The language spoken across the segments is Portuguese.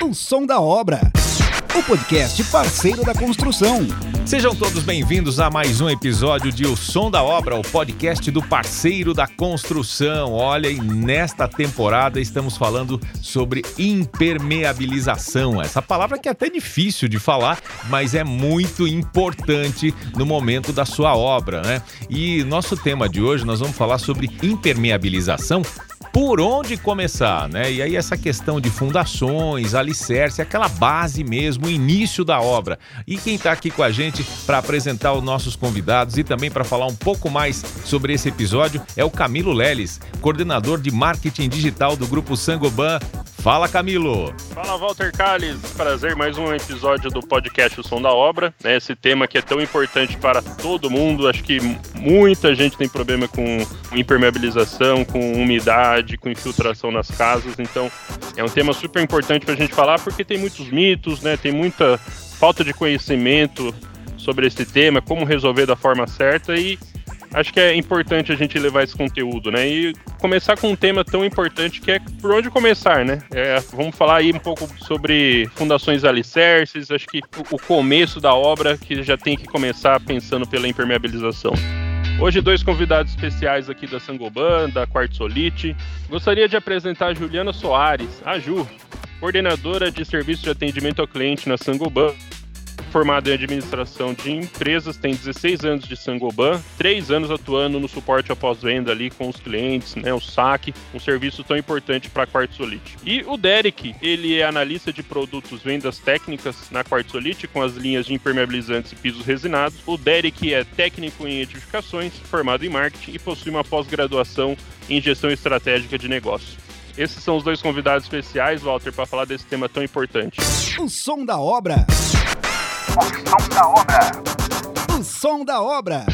O som da obra. O podcast parceiro da construção. Sejam todos bem-vindos a mais um episódio de O Som da Obra, o podcast do parceiro da construção. Olha, e nesta temporada estamos falando sobre impermeabilização. Essa palavra que é até difícil de falar, mas é muito importante no momento da sua obra, né? E nosso tema de hoje nós vamos falar sobre impermeabilização por onde começar, né? E aí essa questão de fundações, alicerce, aquela base mesmo, o início da obra. E quem está aqui com a gente para apresentar os nossos convidados e também para falar um pouco mais sobre esse episódio é o Camilo Leles, coordenador de marketing digital do grupo Sangoban. Fala, Camilo! Fala, Walter Calles. Prazer, mais um episódio do podcast O Som da Obra. Né? Esse tema que é tão importante para todo mundo. Acho que muita gente tem problema com impermeabilização, com umidade, com infiltração nas casas. Então, é um tema super importante para a gente falar porque tem muitos mitos, né? Tem muita falta de conhecimento sobre esse tema, como resolver da forma certa e acho que é importante a gente levar esse conteúdo, né? E começar com um tema tão importante que é por onde começar, né? É, vamos falar aí um pouco sobre fundações alicerces, acho que o começo da obra que já tem que começar pensando pela impermeabilização. Hoje, dois convidados especiais aqui da Sangoban, da Quartzolite. Gostaria de apresentar a Juliana Soares, a Ju, coordenadora de serviço de atendimento ao cliente na Sangoban formado em administração de empresas, tem 16 anos de Sangoban, 3 anos atuando no suporte após venda ali com os clientes, né, o saque, um serviço tão importante para a Quartzolite. E o Derek, ele é analista de produtos vendas técnicas na Quartzolite com as linhas de impermeabilizantes e pisos resinados. O Derek é técnico em edificações, formado em marketing e possui uma pós-graduação em gestão estratégica de negócios. Esses são os dois convidados especiais, Walter, para falar desse tema tão importante. O som da obra. O som da obra. O som da obra.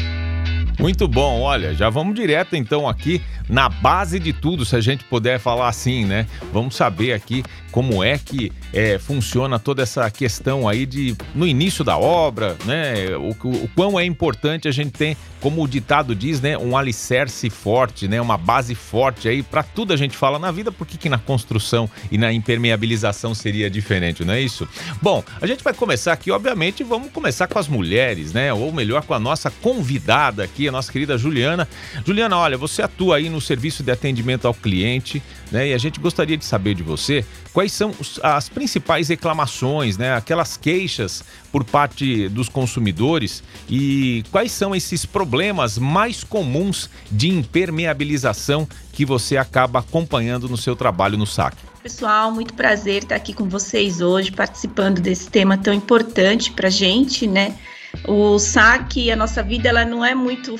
Muito bom, olha, já vamos direto então aqui na base de tudo, se a gente puder falar assim, né? Vamos saber aqui como é que é, funciona toda essa questão aí de no início da obra, né? O, o, o quão é importante a gente ter, como o ditado diz, né? Um alicerce forte, né? Uma base forte aí para tudo a gente fala na vida, por que, na construção e na impermeabilização seria diferente, não é isso? Bom, a gente vai começar aqui, obviamente, vamos começar com as mulheres, né? Ou melhor, com a nossa convidada aqui, a nossa querida Juliana. Juliana, olha, você atua aí no serviço de atendimento ao cliente, né? E a gente gostaria de saber de você quais são as principais reclamações, né? Aquelas queixas por parte dos consumidores e quais são esses problemas mais comuns de impermeabilização que você acaba acompanhando no seu trabalho no SAC. Pessoal, muito prazer estar aqui com vocês hoje, participando desse tema tão importante para gente, né? O saque, a nossa vida, ela não é muito,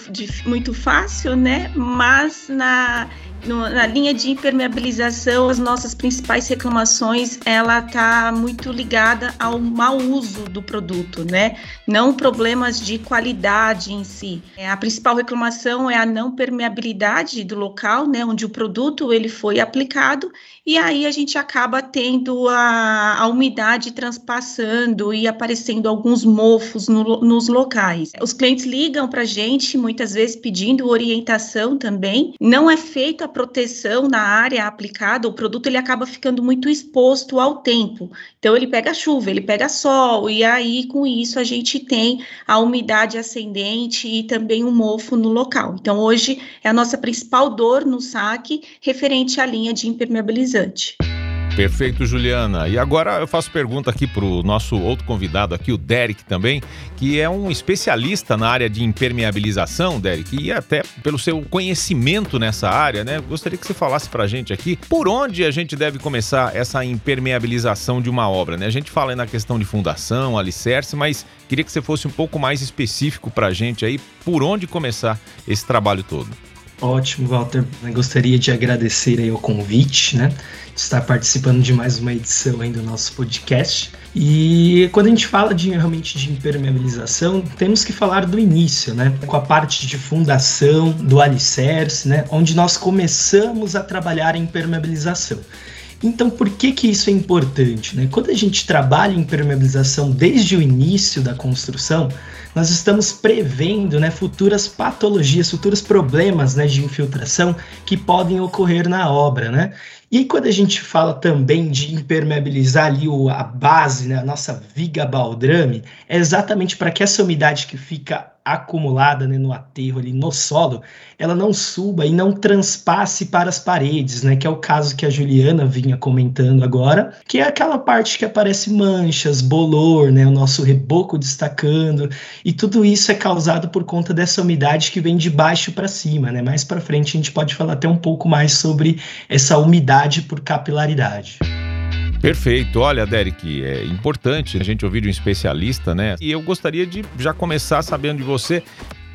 muito fácil, né? Mas na no, na linha de impermeabilização, as nossas principais reclamações, ela está muito ligada ao mau uso do produto, né? Não problemas de qualidade em si. É, a principal reclamação é a não permeabilidade do local, né, onde o produto ele foi aplicado, e aí a gente acaba tendo a, a umidade transpassando e aparecendo alguns mofos no, nos locais. Os clientes ligam para a gente muitas vezes pedindo orientação também. Não é feita proteção na área aplicada, o produto ele acaba ficando muito exposto ao tempo. Então ele pega chuva, ele pega sol e aí com isso a gente tem a umidade ascendente e também o um mofo no local. Então hoje é a nossa principal dor no saque referente à linha de impermeabilizante. Perfeito, Juliana. E agora eu faço pergunta aqui para o nosso outro convidado aqui, o Derek também, que é um especialista na área de impermeabilização, Derek, e até pelo seu conhecimento nessa área, né? Gostaria que você falasse para a gente aqui por onde a gente deve começar essa impermeabilização de uma obra, né? A gente fala aí na questão de fundação, alicerce, mas queria que você fosse um pouco mais específico para a gente aí por onde começar esse trabalho todo. Ótimo, Walter. Eu gostaria de agradecer aí o convite, né? De estar participando de mais uma edição aí do nosso podcast. E quando a gente fala de realmente de impermeabilização, temos que falar do início, né? Com a parte de fundação, do alicerce, né? Onde nós começamos a trabalhar em impermeabilização. Então, por que que isso é importante? Né? Quando a gente trabalha em impermeabilização desde o início da construção, nós estamos prevendo né, futuras patologias, futuros problemas né, de infiltração que podem ocorrer na obra. Né? E quando a gente fala também de impermeabilizar ali o, a base, né, a nossa viga baldrame, é exatamente para que essa umidade que fica acumulada né, no aterro ali no solo, ela não suba e não transpasse para as paredes, né? Que é o caso que a Juliana vinha comentando agora, que é aquela parte que aparece manchas, bolor, né? O nosso reboco destacando, e tudo isso é causado por conta dessa umidade que vem de baixo para cima, né? Mais para frente a gente pode falar até um pouco mais sobre essa umidade por capilaridade. Perfeito. Olha, Derek, é importante a gente ouvir de um especialista, né? E eu gostaria de já começar sabendo de você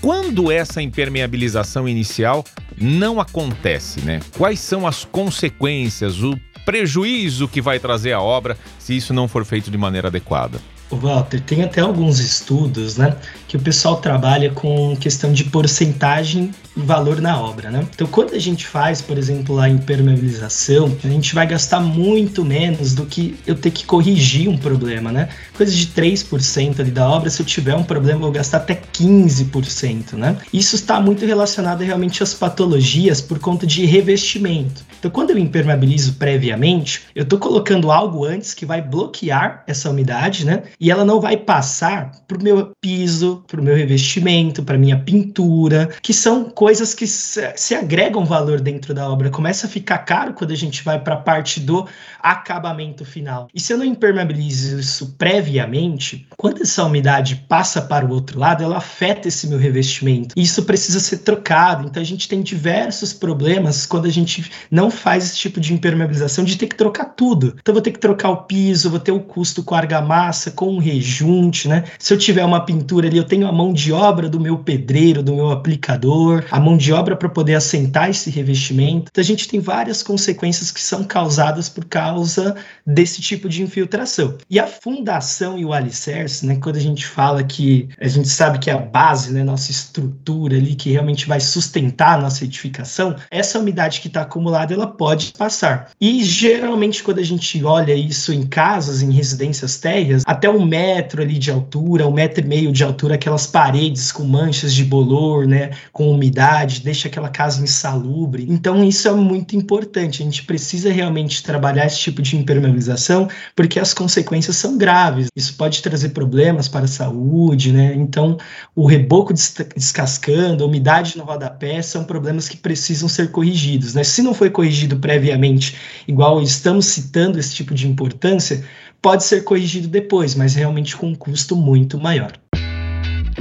quando essa impermeabilização inicial não acontece, né? Quais são as consequências, o prejuízo que vai trazer a obra se isso não for feito de maneira adequada? Walter, tem até alguns estudos, né, que o pessoal trabalha com questão de porcentagem e valor na obra, né? Então, quando a gente faz, por exemplo, a impermeabilização, a gente vai gastar muito menos do que eu ter que corrigir um problema, né? Coisa de 3% ali da obra, se eu tiver um problema, eu vou gastar até 15%, né? Isso está muito relacionado realmente às patologias por conta de revestimento. Então, quando eu impermeabilizo previamente, eu estou colocando algo antes que vai bloquear essa umidade, né? E ela não vai passar para o meu piso, para o meu revestimento, para minha pintura, que são coisas que se, se, agregam valor dentro da obra. Começa a ficar caro quando a gente vai para a parte do acabamento final. E se eu não impermeabilizo isso previamente, quando essa umidade passa para o outro lado, ela afeta esse meu revestimento. E isso precisa ser trocado. Então a gente tem diversos problemas quando a gente não faz esse tipo de impermeabilização de ter que trocar tudo. Então vou ter que trocar o piso, vou ter o custo com argamassa, com um rejunte, né? Se eu tiver uma pintura ali, eu tenho a mão de obra do meu pedreiro, do meu aplicador, a mão de obra para poder assentar esse revestimento. Então a gente tem várias consequências que são causadas por causa desse tipo de infiltração. E a fundação e o alicerce, né? Quando a gente fala que a gente sabe que é a base, né? Nossa estrutura ali que realmente vai sustentar a nossa edificação, essa umidade que está acumulada ela pode passar. E geralmente quando a gente olha isso em casas, em residências térreas, até um metro ali de altura, um metro e meio de altura, aquelas paredes com manchas de bolor, né? Com umidade, deixa aquela casa insalubre. Então isso é muito importante. A gente precisa realmente trabalhar esse tipo de impermeabilização porque as consequências são graves. Isso pode trazer problemas para a saúde, né? Então o reboco descascando, a umidade no rodapé são problemas que precisam ser corrigidos, né? Se não foi corrigido previamente, igual estamos citando esse tipo de importância, pode ser corrigido depois, mas realmente com um custo muito maior.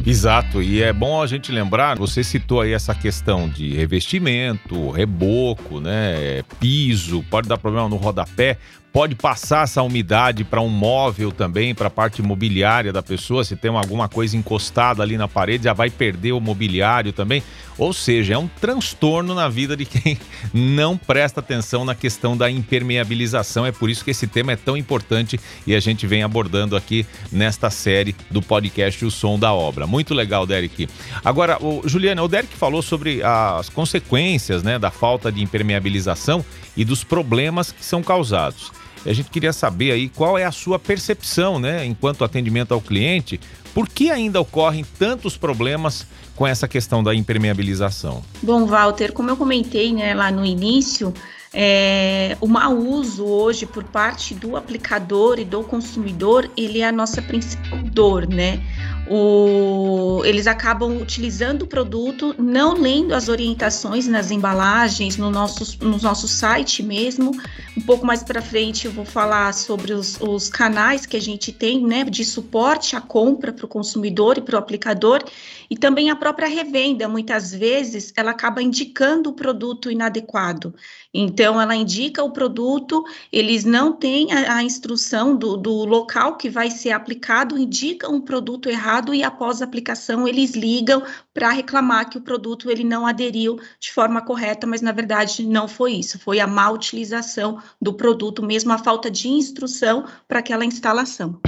Exato, e é bom a gente lembrar, você citou aí essa questão de revestimento, reboco, né, piso, pode dar problema no rodapé, pode passar essa umidade para um móvel também, para a parte imobiliária da pessoa, se tem alguma coisa encostada ali na parede, já vai perder o mobiliário também. Ou seja, é um transtorno na vida de quem não presta atenção na questão da impermeabilização. É por isso que esse tema é tão importante e a gente vem abordando aqui nesta série do podcast O Som da Obra. Muito legal, Derek. Agora, o Juliana, o Derek falou sobre as consequências né, da falta de impermeabilização e dos problemas que são causados. A gente queria saber aí qual é a sua percepção, né, enquanto atendimento ao cliente, por que ainda ocorrem tantos problemas com essa questão da impermeabilização? Bom, Walter, como eu comentei né, lá no início, é, o mau uso hoje por parte do aplicador e do consumidor, ele é a nossa principal dor, né? O, eles acabam utilizando o produto, não lendo as orientações nas embalagens, no nosso, no nosso site mesmo. Um pouco mais para frente eu vou falar sobre os, os, canais que a gente tem né, de suporte à compra para o consumidor e para o aplicador, e também a própria revenda. Muitas vezes ela acaba indicando o produto inadequado. Então, ela indica o produto, eles não têm a, a instrução do, do local que vai ser aplicado, indicam um produto errado e após a aplicação eles ligam para reclamar que o produto ele não aderiu de forma correta, mas na verdade não foi isso, foi a má utilização do produto, mesmo a falta de instrução para aquela instalação.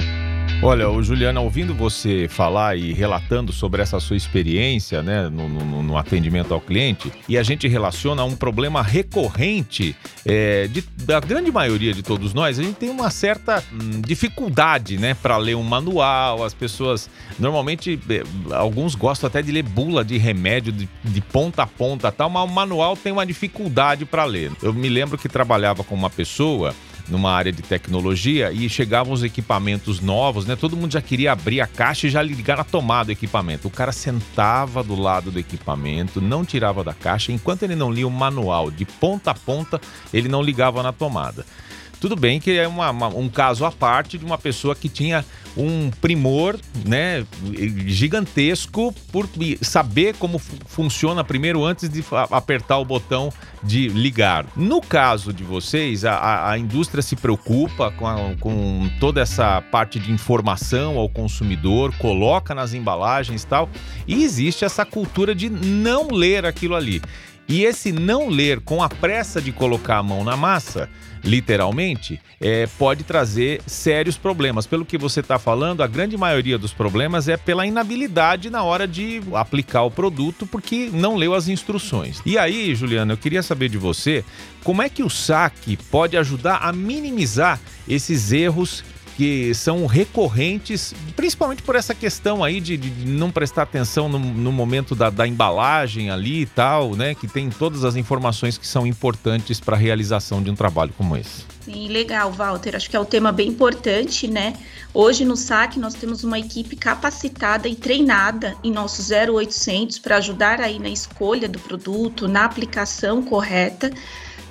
Olha, o Juliana, ouvindo você falar e relatando sobre essa sua experiência né, no, no, no atendimento ao cliente, e a gente relaciona um problema recorrente é, de, da grande maioria de todos nós, a gente tem uma certa hum, dificuldade né, para ler um manual. As pessoas, normalmente, é, alguns gostam até de ler bula de remédio de, de ponta a ponta, tal, mas o manual tem uma dificuldade para ler. Eu me lembro que trabalhava com uma pessoa numa área de tecnologia e chegavam os equipamentos novos, né? Todo mundo já queria abrir a caixa e já ligar a tomada do equipamento. O cara sentava do lado do equipamento, não tirava da caixa, enquanto ele não lia o manual de ponta a ponta, ele não ligava na tomada. Tudo bem que é uma, uma, um caso à parte de uma pessoa que tinha um primor né, gigantesco por saber como funciona primeiro antes de apertar o botão de ligar. No caso de vocês, a, a indústria se preocupa com, a, com toda essa parte de informação ao consumidor, coloca nas embalagens e tal, e existe essa cultura de não ler aquilo ali. E esse não ler com a pressa de colocar a mão na massa literalmente, é, pode trazer sérios problemas. Pelo que você está falando, a grande maioria dos problemas é pela inabilidade na hora de aplicar o produto, porque não leu as instruções. E aí, Juliana, eu queria saber de você como é que o saque pode ajudar a minimizar esses erros que são recorrentes, principalmente por essa questão aí de, de não prestar atenção no, no momento da, da, embalagem ali e tal, né? Que tem todas as informações que são importantes para a realização de um trabalho como esse. Sim, legal, Walter. Acho que é um tema bem importante, né? Hoje no SAC nós temos uma equipe capacitada e treinada em nosso 0800 para ajudar aí na escolha do produto, na aplicação correta.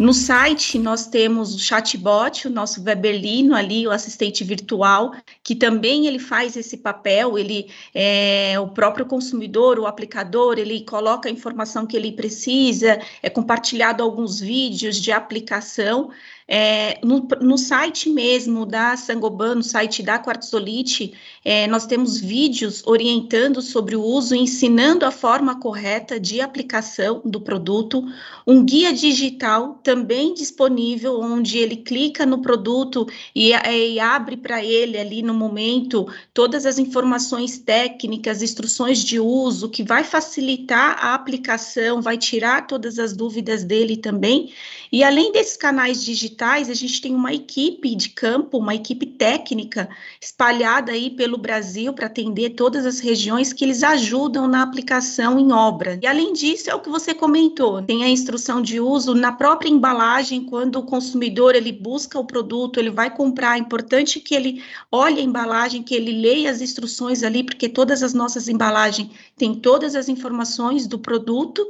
No site nós temos o chatbot, o nosso Weberlino ali, o assistente virtual, que também ele faz esse papel, ele é o próprio consumidor, o aplicador, ele coloca a informação que ele precisa, é compartilhado alguns vídeos de aplicação é, no, no, site mesmo da Sangoban, no site da Quartzolite, é, nós temos vídeos orientando sobre o uso, ensinando a forma correta de aplicação do produto, um guia digital também disponível, onde ele clica no produto e, é, e abre para ele ali no momento todas as informações técnicas, instruções de uso, que vai facilitar a aplicação, vai tirar todas as dúvidas dele também. E além desses canais digitais, a gente tem uma equipe de campo, uma equipe técnica espalhada aí pelo Brasil para atender todas as regiões que eles ajudam na aplicação em obra. E além disso, é o que você comentou, tem a instrução de uso na própria embalagem, quando o consumidor ele busca o produto, ele vai comprar, é importante que ele olhe a embalagem, que ele leia as instruções ali, porque todas as nossas embalagens têm todas as informações do produto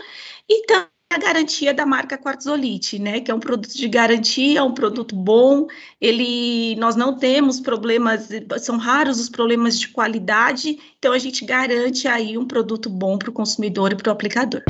e a garantia da marca Quartzolite, né? Que é um produto de garantia, um produto bom. Ele, nós não temos problemas, são raros os problemas de qualidade, então a gente garante aí um produto bom para o consumidor e para o aplicador.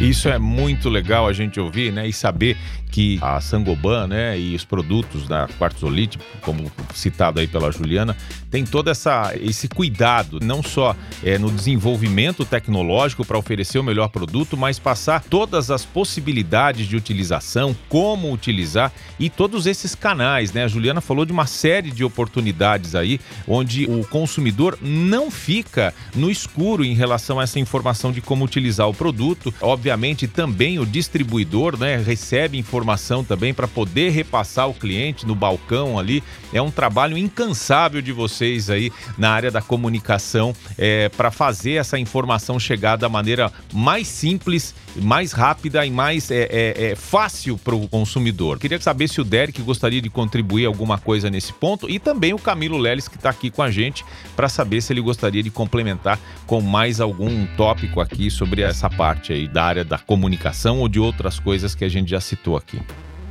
Isso é muito legal a gente ouvir, né? E saber que a Sangoban, né, e os produtos da Quartzolite, como citado aí pela Juliana, tem todo essa, esse cuidado, não só é, no desenvolvimento tecnológico para oferecer o melhor produto, mas passar todas as possibilidades de utilização, como utilizar e todos esses canais, né? A Juliana falou de uma série de oportunidades aí, onde o consumidor não fica no escuro em relação a essa informação de como utilizar o produto. Obviamente, também o distribuidor, né, recebe informação também para poder repassar o cliente no balcão ali. É um trabalho incansável de vocês aí na área da comunicação é, para fazer essa informação chegar da maneira mais simples, mais rápida e mais é, é, é fácil para o consumidor. Queria saber se o Derek gostaria de contribuir alguma coisa nesse ponto e também o Camilo Leles que está aqui com a gente para saber se ele gostaria de complementar com mais algum tópico aqui sobre essa parte aí da área da comunicação ou de outras coisas que a gente já citou aqui aqui.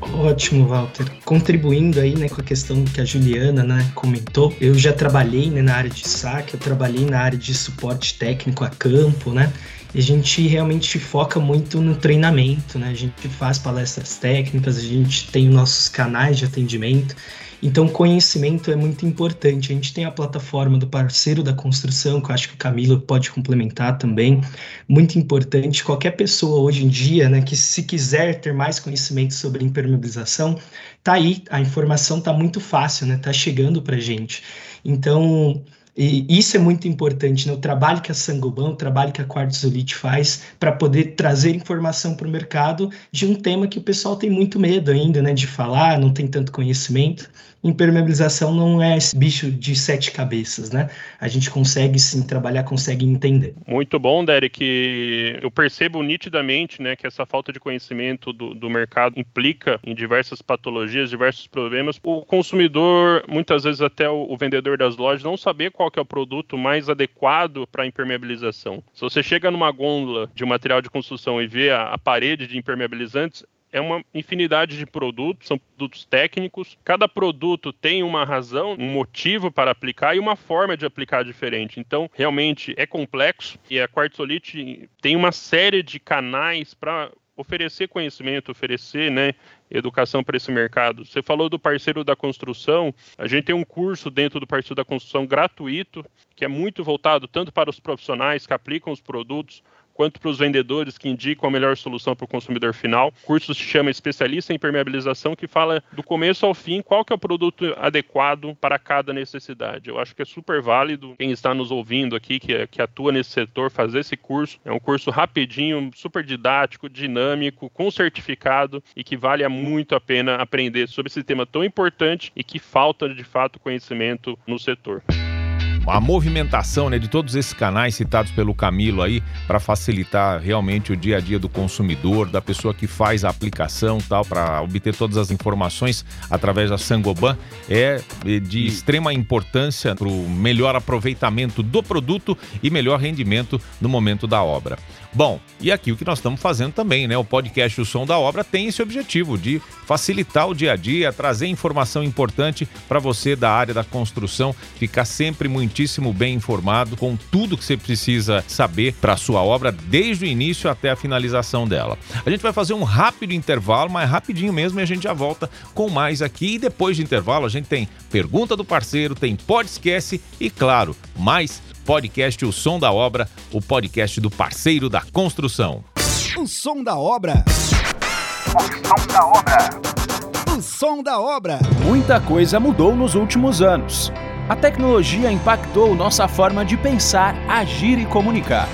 Ótimo, Walter. Contribuindo aí, né, com a questão que a Juliana, né, comentou, eu já trabalhei, né, na área de saque, eu trabalhei na área de suporte técnico a campo, né, e a gente realmente foca muito no treinamento, né, a gente faz palestras técnicas, a gente tem nossos canais de atendimento, Então, conhecimento é muito importante. A gente tem a plataforma do parceiro da construção, que eu acho que o Camilo pode complementar também. Muito importante. Qualquer pessoa hoje em dia, né, que se quiser ter mais conhecimento sobre impermeabilização, tá aí, a informação tá muito fácil, né? Tá chegando pra gente. Então, e isso é muito importante, né? o trabalho que a Sangoban, o trabalho que a Quartzolite faz para poder trazer informação para o mercado de um tema que o pessoal tem muito medo ainda né, de falar, não tem tanto conhecimento impermeabilização não é esse bicho de sete cabeças, né? A gente consegue sim trabalhar, consegue entender. Muito bom, Derek. Eu percebo nitidamente né, que essa falta de conhecimento do, do mercado implica em diversas patologias, diversos problemas. O consumidor, muitas vezes até o, o vendedor das lojas, não saber qual é o produto mais adequado para impermeabilização. Se você chega numa gôndola de material de construção e vê a, a parede de impermeabilizantes, é uma infinidade de produtos, são produtos técnicos. Cada produto tem uma razão, um motivo para aplicar e uma forma de aplicar diferente. Então, realmente é complexo e a Quartzolite tem uma série de canais para oferecer conhecimento, oferecer né, educação para esse mercado. Você falou do parceiro da construção, a gente tem um curso dentro do parceiro da construção gratuito, que é muito voltado tanto para os profissionais que aplicam os produtos, quanto para os vendedores que indicam a melhor solução para o consumidor final. O curso se chama Especialista em Impermeabilização, que fala do começo ao fim qual que é o produto adequado para cada necessidade. Eu acho que é super válido quem está nos ouvindo aqui, que, que atua nesse setor, fazer esse curso. É um curso rapidinho, super didático, dinâmico, com certificado e que vale muito a pena aprender sobre esse tema tão importante e que falta de fato conhecimento no setor a movimentação né, de todos esses canais citados pelo Camilo aí para facilitar realmente o dia a dia do consumidor, da pessoa que faz a aplicação tal, para obter todas as informações através da Sangoban é de extrema importância para o melhor aproveitamento do produto e melhor rendimento no momento da obra. Bom, e aqui o que nós estamos fazendo também, né? O podcast O Som da Obra tem esse objetivo de facilitar o dia a dia, trazer informação importante para você da área da construção, ficar sempre muitíssimo bem informado com tudo que você precisa saber para a sua obra, desde o início até a finalização dela. A gente vai fazer um rápido intervalo, mas rapidinho mesmo, e a gente já volta com mais aqui. E depois de intervalo, a gente tem pergunta do parceiro, tem podcast e, claro, mais podcast O Som da Obra, o podcast do parceiro da construção. O Som da Obra. O som da obra. O Som da Obra. Muita coisa mudou nos últimos anos. A tecnologia impactou nossa forma de pensar, agir e comunicar.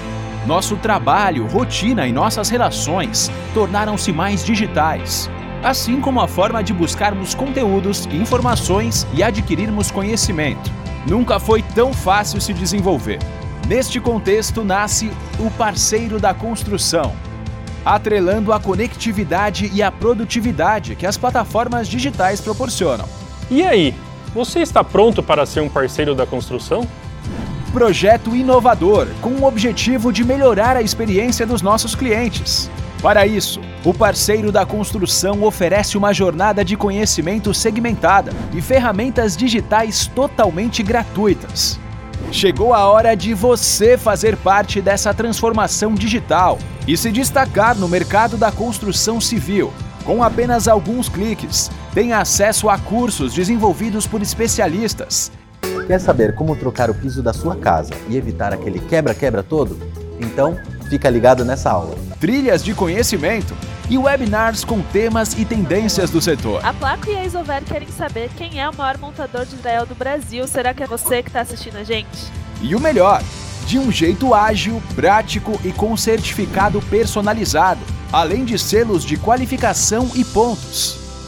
Nosso trabalho, rotina e nossas relações tornaram-se mais digitais, assim como a forma de buscarmos conteúdos, informações e adquirirmos conhecimento nunca foi tão fácil se desenvolver. Neste contexto nasce o parceiro da construção, atrelando a conectividade e a produtividade que as plataformas digitais proporcionam. E aí, você está pronto para ser um parceiro da construção? Projeto inovador com o objetivo de melhorar a experiência dos nossos clientes. Para isso, o parceiro da construção oferece uma jornada de conhecimento segmentada e ferramentas digitais totalmente gratuitas. Chegou a hora de você fazer parte dessa transformação digital e se destacar no mercado da construção civil. Com apenas alguns cliques, tem acesso a cursos desenvolvidos por especialistas. Quer saber como trocar o piso da sua casa e evitar aquele quebra-quebra todo? Então, fica ligado nessa aula trilhas de conhecimento e webinars com temas e tendências do setor. A Placo e a Isover querem saber quem é o maior montador de Israel do Brasil. Será que é você que está assistindo a gente? E o melhor, de um jeito ágil, prático e com certificado personalizado, além de selos de qualificação e pontos.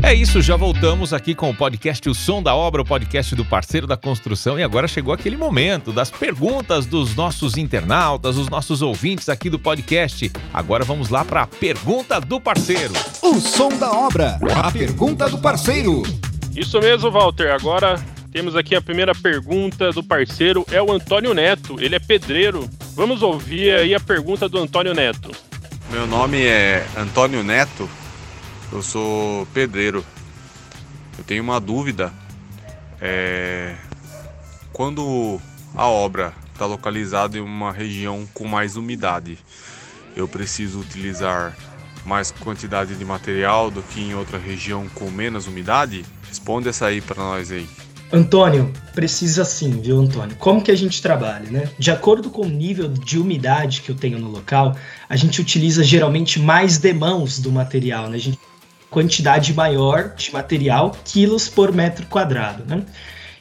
É isso, já voltamos aqui com o podcast O Som da Obra, o podcast do parceiro da construção. E agora chegou aquele momento das perguntas dos nossos internautas, os nossos ouvintes aqui do podcast. Agora vamos lá para a pergunta do parceiro. O som da obra. A pergunta do parceiro. Isso mesmo, Walter. Agora temos aqui a primeira pergunta do parceiro, é o Antônio Neto. Ele é pedreiro. Vamos ouvir aí a pergunta do Antônio Neto. Meu nome é Antônio Neto, eu sou pedreiro. Eu tenho uma dúvida. É... Quando a obra está localizada em uma região com mais umidade, eu preciso utilizar mais quantidade de material do que em outra região com menos umidade? Responde essa aí para nós aí. Antônio, precisa sim, viu, Antônio? Como que a gente trabalha, né? De acordo com o nível de umidade que eu tenho no local, a gente utiliza geralmente mais demãos do material, né? A gente quantidade maior de material, quilos por metro quadrado, né?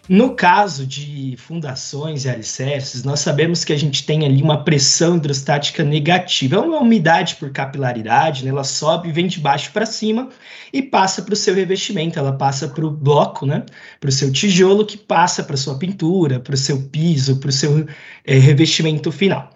No caso de fundações e alicerces, nós sabemos que a gente tem ali uma pressão hidrostática negativa. É uma umidade por capilaridade, né? ela sobe, vem de baixo para cima e passa para o seu revestimento. Ela passa para o bloco, né? para o seu tijolo, que passa para sua pintura, para o seu piso, para o seu é, revestimento final.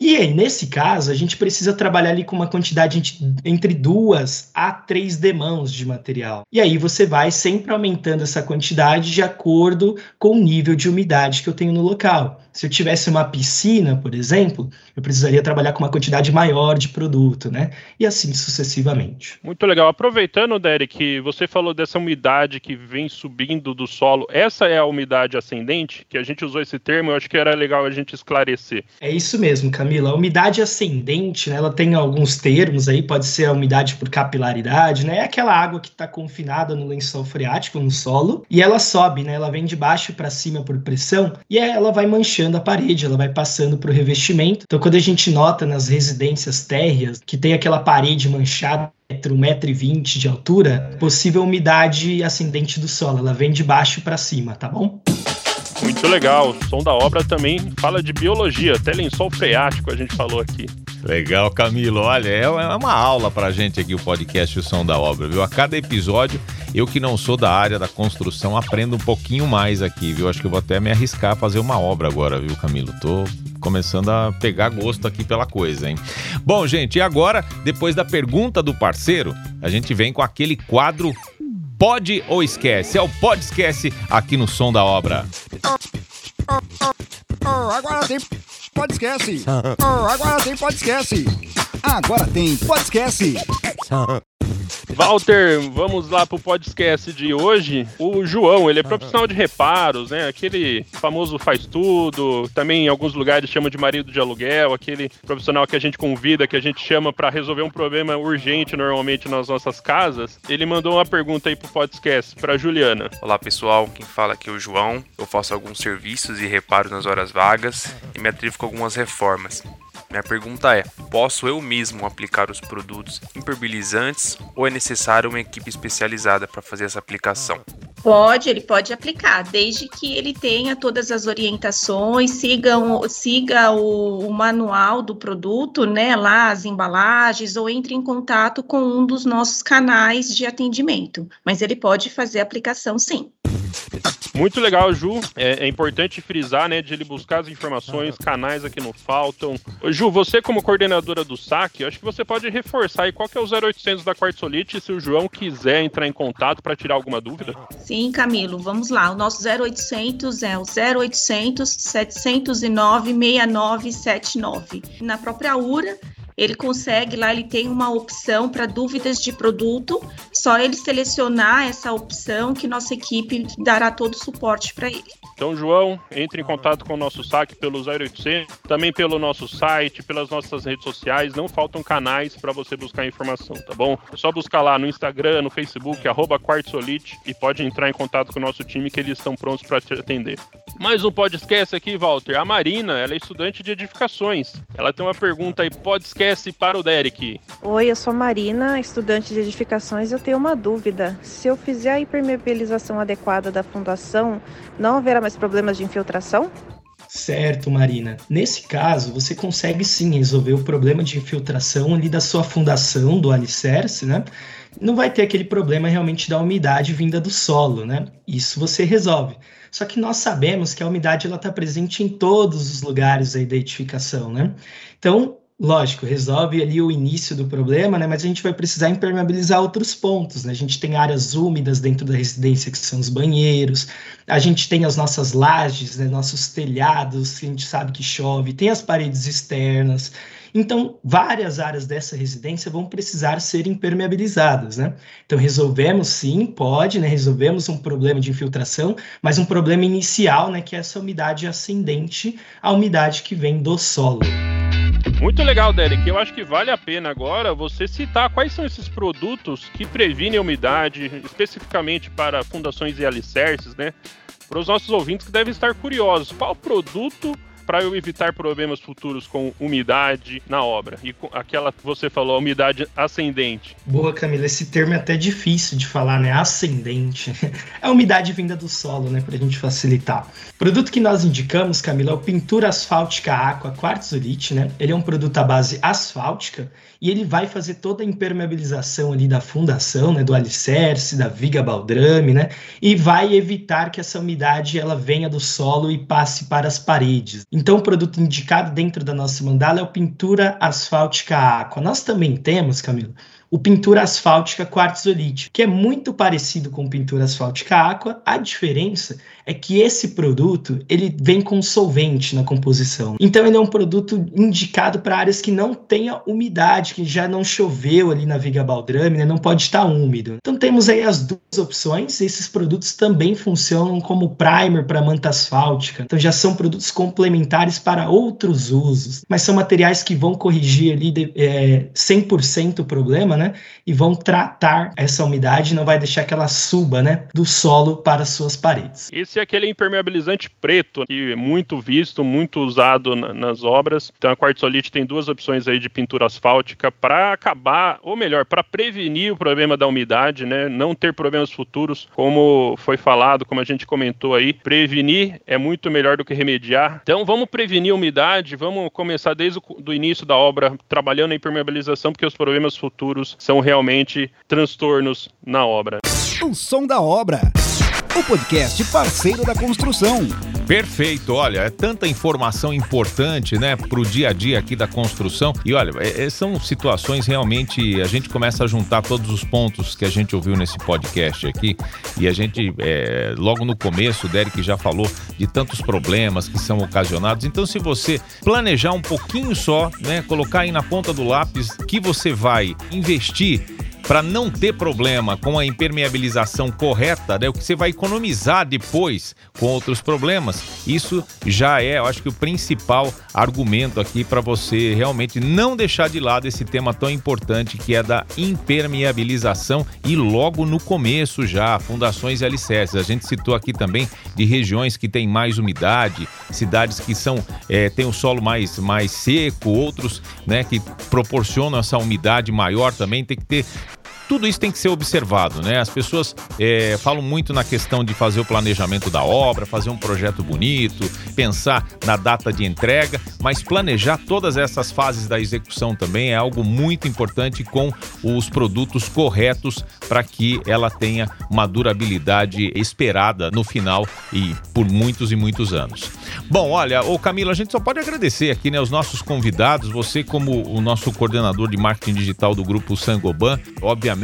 E aí, nesse caso, a gente precisa trabalhar ali com uma quantidade entre duas a três demãos de material. E aí você vai sempre aumentando essa quantidade de acordo com o nível de umidade que eu tenho no local. Se eu tivesse uma piscina, por exemplo, eu precisaria trabalhar com uma quantidade maior de produto, né? E assim sucessivamente. Muito legal. Aproveitando, Derek, você falou dessa umidade que vem subindo do solo. Essa é a umidade ascendente? Que a gente usou esse termo, eu acho que era legal a gente esclarecer. É isso mesmo, Camila. A umidade ascendente, né, ela tem alguns termos aí, pode ser a umidade por capilaridade, né? É aquela água que está confinada no lençol freático, no solo, e ela sobe, né? Ela vem de baixo para cima por pressão, e ela vai manchando manchando a parede, ela vai passando para o revestimento. Então, quando a gente nota nas residências térreas que tem aquela parede manchada, metro, metro e vinte de altura, possível umidade ascendente do solo, ela vem de baixo para cima, tá bom? Muito legal. O som da obra também fala de biologia, até lençol freático a gente falou aqui. Legal, Camilo. Olha, é uma aula pra gente aqui o podcast O Som da Obra, viu? A cada episódio, eu que não sou da área da construção, aprendo um pouquinho mais aqui, viu? Acho que eu vou até me arriscar a fazer uma obra agora, viu, Camilo? Tô começando a pegar gosto aqui pela coisa, hein? Bom, gente, e agora, depois da pergunta do parceiro, a gente vem com aquele quadro Pode ou Esquece. É o Pode Esquece aqui no Som da Obra. agora tem Pode Esquece. agora tem Pode Esquece. Agora tem Pode Esquece. Walter, vamos lá pro podcast de hoje. O João, ele é profissional de reparos, né? Aquele famoso faz tudo, também em alguns lugares chama de marido de aluguel, aquele profissional que a gente convida, que a gente chama para resolver um problema urgente normalmente nas nossas casas. Ele mandou uma pergunta aí pro podcast para Juliana. Olá, pessoal. Quem fala aqui é o João. Eu faço alguns serviços e reparos nas horas vagas e me atrevo com algumas reformas. Minha pergunta é: posso eu mesmo aplicar os produtos impermeabilizantes ou é necessário uma equipe especializada para fazer essa aplicação? Pode, ele pode aplicar, desde que ele tenha todas as orientações, siga, o, siga o, o, manual do produto, né, lá as embalagens, ou entre em contato com um dos nossos canais de atendimento. Mas ele pode fazer aplicação sim. Muito legal, Ju. É, é, importante frisar, né, de ele buscar as informações, canais aqui não faltam. Ju, você como coordenadora do SAC, acho que você pode reforçar aí qual que é o 0800 da Quartzolite se o João quiser entrar em contato para tirar alguma dúvida. Sim, Camilo, vamos lá. O nosso 0800 é o 0800 709 6979. Na própria URA, ele consegue lá, ele tem uma opção para dúvidas de produto, só ele selecionar essa opção que nossa equipe dará todo o suporte para ele. Então, João, entre em contato com o nosso saque pelo 0800, também pelo nosso site, pelas nossas redes sociais. Não faltam canais para você buscar informação, tá bom? É só buscar lá no Instagram, no Facebook, arroba Quartzolite, e pode entrar em contato com o nosso time que eles estão prontos para te atender. Mais um podcast aqui, Walter. A Marina, ela é estudante de edificações. Ela tem uma pergunta aí, podcast para o Derek. Oi, eu sou Marina, estudante de edificações. Eu tenho uma dúvida. Se eu fizer a impermeabilização adequada da fundação, não haverá mais problemas de infiltração? Certo, Marina. Nesse caso, você consegue sim resolver o problema de infiltração ali da sua fundação, do alicerce, né? Não vai ter aquele problema realmente da umidade vinda do solo, né? Isso você resolve. Só que nós sabemos que a umidade ela está presente em todos os lugares aí da edificação, né? Então, lógico, resolve ali o início do problema, né? Mas a gente vai precisar impermeabilizar outros pontos, né? A gente tem áreas úmidas dentro da residência, que são os banheiros, a gente tem as nossas lajes, né? Nossos telhados, que a gente sabe que chove, tem as paredes externas. Então, várias áreas dessa residência vão precisar ser impermeabilizadas, né? Então, resolvemos sim, pode, né? Resolvemos um problema de infiltração, mas um problema inicial, né? Que é essa umidade ascendente, a umidade que vem do solo. Muito legal, Derek. Eu acho que vale a pena agora você citar quais são esses produtos que previnem a umidade, especificamente para fundações e alicerces, né? Para os nossos ouvintes que devem estar curiosos. Qual produto para eu evitar problemas futuros com umidade na obra. E aquela que você falou, umidade ascendente. Boa, Camila, esse termo é até difícil de falar, né? Ascendente. É a umidade vinda do solo, né? Para a gente facilitar. O produto que nós indicamos, Camila, é o pintura asfáltica aqua quartzolite, né? Ele é um produto à base asfáltica e ele vai fazer toda a impermeabilização ali da fundação, né? Do alicerce, da viga baldrame, né? E vai evitar que essa umidade ela venha do solo e passe para as paredes. Então, o produto indicado dentro da nossa mandala é o pintura asfáltica aqua. Nós também temos, Camilo, o pintura asfáltica quartzolite, que é muito parecido com pintura asfáltica aqua. A diferença é que esse produto ele vem com solvente na composição. Então ele é um produto indicado para áreas que não tenha umidade, que já não choveu ali na viga baldrame, né? não pode estar úmido. Então temos aí as duas opções. Esses produtos também funcionam como primer para manta asfáltica. Então já são produtos complementares para outros usos, mas são materiais que vão corrigir ali de, é, 100% o problema, né? E vão tratar essa umidade, não vai deixar que ela suba, né, do solo para suas paredes. Esse é aquele impermeabilizante preto, que é muito visto, muito usado na, nas obras. Então a quartzolite tem duas opções aí de pintura asfáltica para acabar, ou melhor, para prevenir o problema da umidade, né? Não ter problemas futuros, como foi falado, como a gente comentou aí. Prevenir é muito melhor do que remediar. Então vamos prevenir a umidade, vamos começar desde o início da obra trabalhando a impermeabilização, porque os problemas futuros são realmente transtornos na obra. O som da obra. O podcast parceiro da construção. Perfeito, olha, é tanta informação importante, né, pro dia a dia aqui da construção. E olha, é, é, são situações realmente. A gente começa a juntar todos os pontos que a gente ouviu nesse podcast aqui. E a gente, é, logo no começo, o Derek já falou de tantos problemas que são ocasionados. Então, se você planejar um pouquinho só, né, colocar aí na ponta do lápis que você vai investir para não ter problema com a impermeabilização correta, né, o que você vai economizar depois com outros problemas, isso já é, eu acho que o principal argumento aqui para você realmente não deixar de lado esse tema tão importante que é da impermeabilização e logo no começo já, fundações e alicerces. A gente citou aqui também de regiões que têm mais umidade, cidades que são é, têm o solo mais, mais seco, outros né, que proporcionam essa umidade maior também, tem que ter tudo isso tem que ser observado, né? As pessoas é, falam muito na questão de fazer o planejamento da obra, fazer um projeto bonito, pensar na data de entrega, mas planejar todas essas fases da execução também é algo muito importante com os produtos corretos para que ela tenha uma durabilidade esperada no final e por muitos e muitos anos. Bom, olha, o Camilo, a gente só pode agradecer aqui, né, os nossos convidados, você como o nosso coordenador de marketing digital do grupo Sangoban, obviamente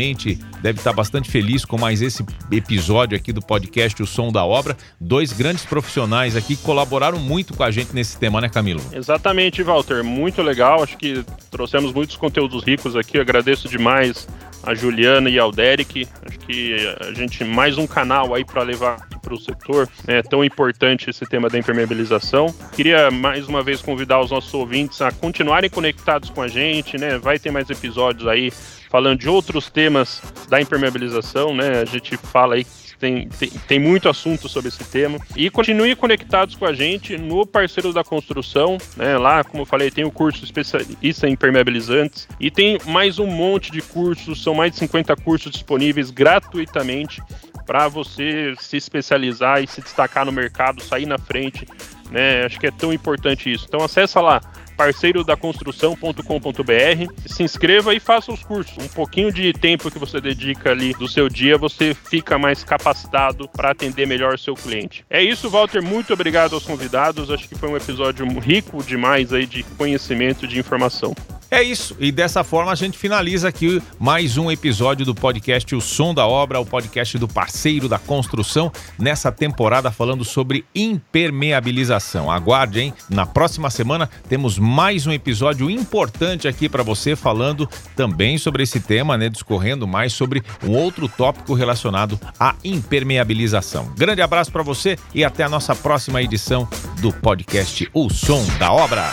deve estar bastante feliz com mais esse episódio aqui do podcast O Som da Obra. Dois grandes profissionais aqui que colaboraram muito com a gente nesse tema, né, Camilo? Exatamente, Walter. Muito legal. Acho que trouxemos muitos conteúdos ricos aqui. Eu agradeço demais a Juliana e ao Derek. Acho que a gente mais um canal aí para levar para o setor. É tão importante esse tema da impermeabilização. Queria mais uma vez convidar os nossos ouvintes a continuarem conectados com a gente, né? Vai ter mais episódios aí falando de outros temas da impermeabilização, né? A gente fala aí tem, tem, tem, muito assunto sobre esse tema. E continue conectados com a gente no Parceiro da Construção, né? Lá, como eu falei, tem o curso especialista em impermeabilizantes e tem mais um monte de cursos, são mais de 50 cursos disponíveis gratuitamente para você se especializar e se destacar no mercado, sair na frente né? Acho que é tão importante isso. Então acessa lá parceirodaconstrução.com.br, se inscreva e faça os cursos. Um pouquinho de tempo que você dedica ali do seu dia, você fica mais capacitado para atender melhor o seu cliente. É isso, Walter. Muito obrigado aos convidados. Acho que foi um episódio rico demais aí de conhecimento, de informação. É isso, e dessa forma a gente finaliza aqui mais um episódio do podcast O Som da Obra, o podcast do parceiro da construção, nessa temporada falando sobre impermeabilização. Aguarde, hein? Na próxima semana temos mais um episódio importante aqui para você, falando também sobre esse tema, né? Discorrendo mais sobre um outro tópico relacionado à impermeabilização. Grande abraço para você e até a nossa próxima edição do podcast O Som da Obra.